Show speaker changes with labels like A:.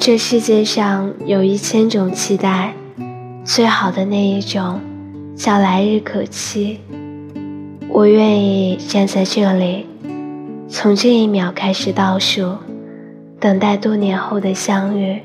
A: 这世界上有一千种期待最好的那一种叫来日可期。我愿意站在这里从这一秒开始倒数等待多年后的相遇。